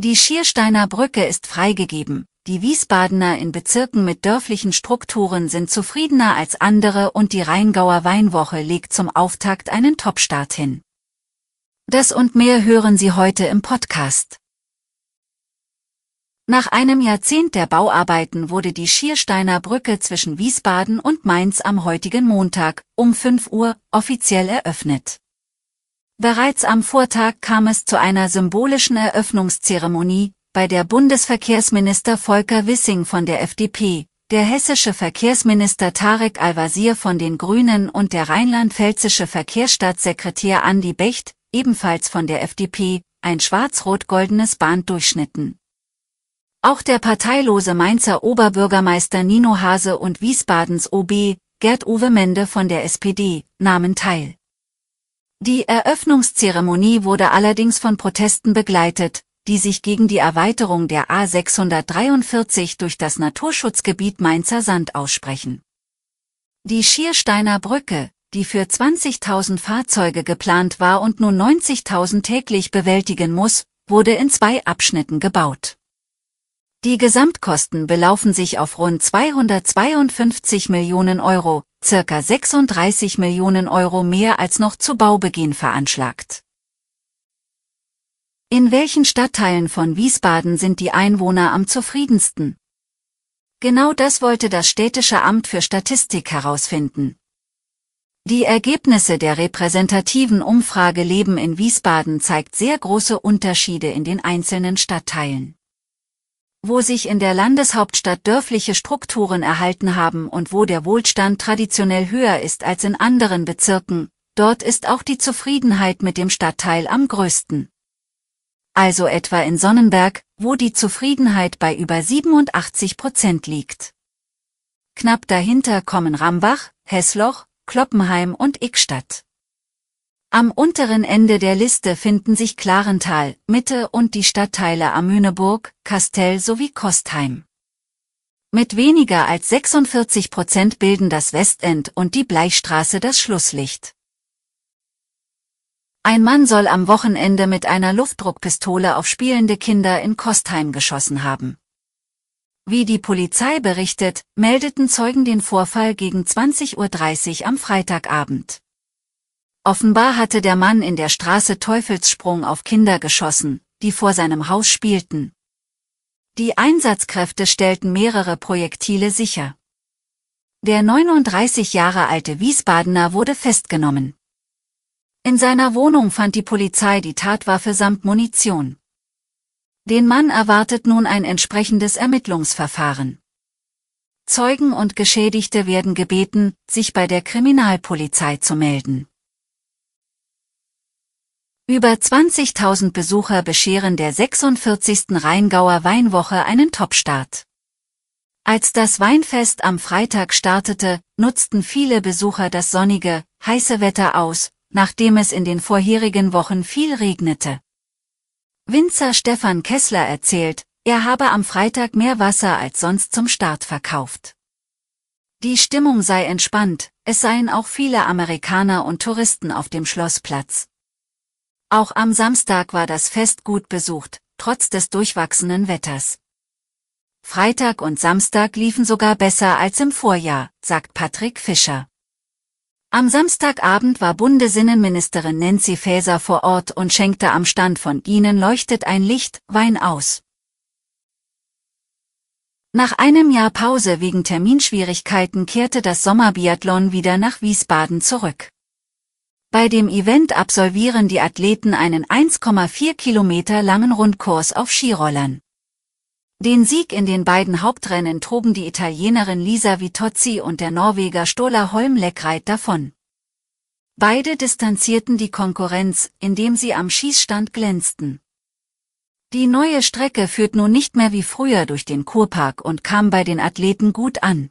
Die Schiersteiner Brücke ist freigegeben. Die Wiesbadener in Bezirken mit dörflichen Strukturen sind zufriedener als andere und die Rheingauer Weinwoche legt zum Auftakt einen Topstart hin. Das und mehr hören Sie heute im Podcast. Nach einem Jahrzehnt der Bauarbeiten wurde die Schiersteiner Brücke zwischen Wiesbaden und Mainz am heutigen Montag um 5 Uhr offiziell eröffnet. Bereits am Vortag kam es zu einer symbolischen Eröffnungszeremonie, bei der Bundesverkehrsminister Volker Wissing von der FDP, der hessische Verkehrsminister Tarek Al-Wazir von den Grünen und der rheinland-pfälzische Verkehrsstaatssekretär Andi Becht, ebenfalls von der FDP, ein schwarz-rot-goldenes Band durchschnitten. Auch der parteilose Mainzer Oberbürgermeister Nino Hase und Wiesbadens OB, Gerd-Uwe Mende von der SPD, nahmen teil. Die Eröffnungszeremonie wurde allerdings von Protesten begleitet, die sich gegen die Erweiterung der A643 durch das Naturschutzgebiet Mainzer Sand aussprechen. Die Schiersteiner Brücke, die für 20.000 Fahrzeuge geplant war und nun 90.000 täglich bewältigen muss, wurde in zwei Abschnitten gebaut. Die Gesamtkosten belaufen sich auf rund 252 Millionen Euro, circa 36 Millionen Euro mehr als noch zu Baubeginn veranschlagt. In welchen Stadtteilen von Wiesbaden sind die Einwohner am zufriedensten? Genau das wollte das Städtische Amt für Statistik herausfinden. Die Ergebnisse der repräsentativen Umfrage Leben in Wiesbaden zeigt sehr große Unterschiede in den einzelnen Stadtteilen wo sich in der Landeshauptstadt dörfliche Strukturen erhalten haben und wo der Wohlstand traditionell höher ist als in anderen Bezirken, dort ist auch die Zufriedenheit mit dem Stadtteil am größten. Also etwa in Sonnenberg, wo die Zufriedenheit bei über 87 Prozent liegt. Knapp dahinter kommen Rambach, Hessloch, Kloppenheim und Ickstadt. Am unteren Ende der Liste finden sich Klarental, Mitte und die Stadtteile Amüneburg, Kastell sowie Kostheim. Mit weniger als 46 Prozent bilden das Westend und die Bleichstraße das Schlusslicht. Ein Mann soll am Wochenende mit einer Luftdruckpistole auf spielende Kinder in Kostheim geschossen haben. Wie die Polizei berichtet, meldeten Zeugen den Vorfall gegen 20.30 Uhr am Freitagabend. Offenbar hatte der Mann in der Straße Teufelssprung auf Kinder geschossen, die vor seinem Haus spielten. Die Einsatzkräfte stellten mehrere Projektile sicher. Der 39 Jahre alte Wiesbadener wurde festgenommen. In seiner Wohnung fand die Polizei die Tatwaffe samt Munition. Den Mann erwartet nun ein entsprechendes Ermittlungsverfahren. Zeugen und Geschädigte werden gebeten, sich bei der Kriminalpolizei zu melden. Über 20.000 Besucher bescheren der 46. Rheingauer Weinwoche einen Topstart. Als das Weinfest am Freitag startete, nutzten viele Besucher das sonnige, heiße Wetter aus, nachdem es in den vorherigen Wochen viel regnete. Winzer Stefan Kessler erzählt, er habe am Freitag mehr Wasser als sonst zum Start verkauft. Die Stimmung sei entspannt, es seien auch viele Amerikaner und Touristen auf dem Schlossplatz. Auch am Samstag war das Fest gut besucht, trotz des durchwachsenen Wetters. Freitag und Samstag liefen sogar besser als im Vorjahr, sagt Patrick Fischer. Am Samstagabend war Bundesinnenministerin Nancy Faeser vor Ort und schenkte am Stand von Ihnen leuchtet ein Licht, Wein aus. Nach einem Jahr Pause wegen Terminschwierigkeiten kehrte das Sommerbiathlon wieder nach Wiesbaden zurück. Bei dem Event absolvieren die Athleten einen 1,4 Kilometer langen Rundkurs auf Skirollern. Den Sieg in den beiden Hauptrennen trugen die Italienerin Lisa Vitozzi und der Norweger Stola Holm Leckreit davon. Beide distanzierten die Konkurrenz, indem sie am Schießstand glänzten. Die neue Strecke führt nun nicht mehr wie früher durch den Kurpark und kam bei den Athleten gut an.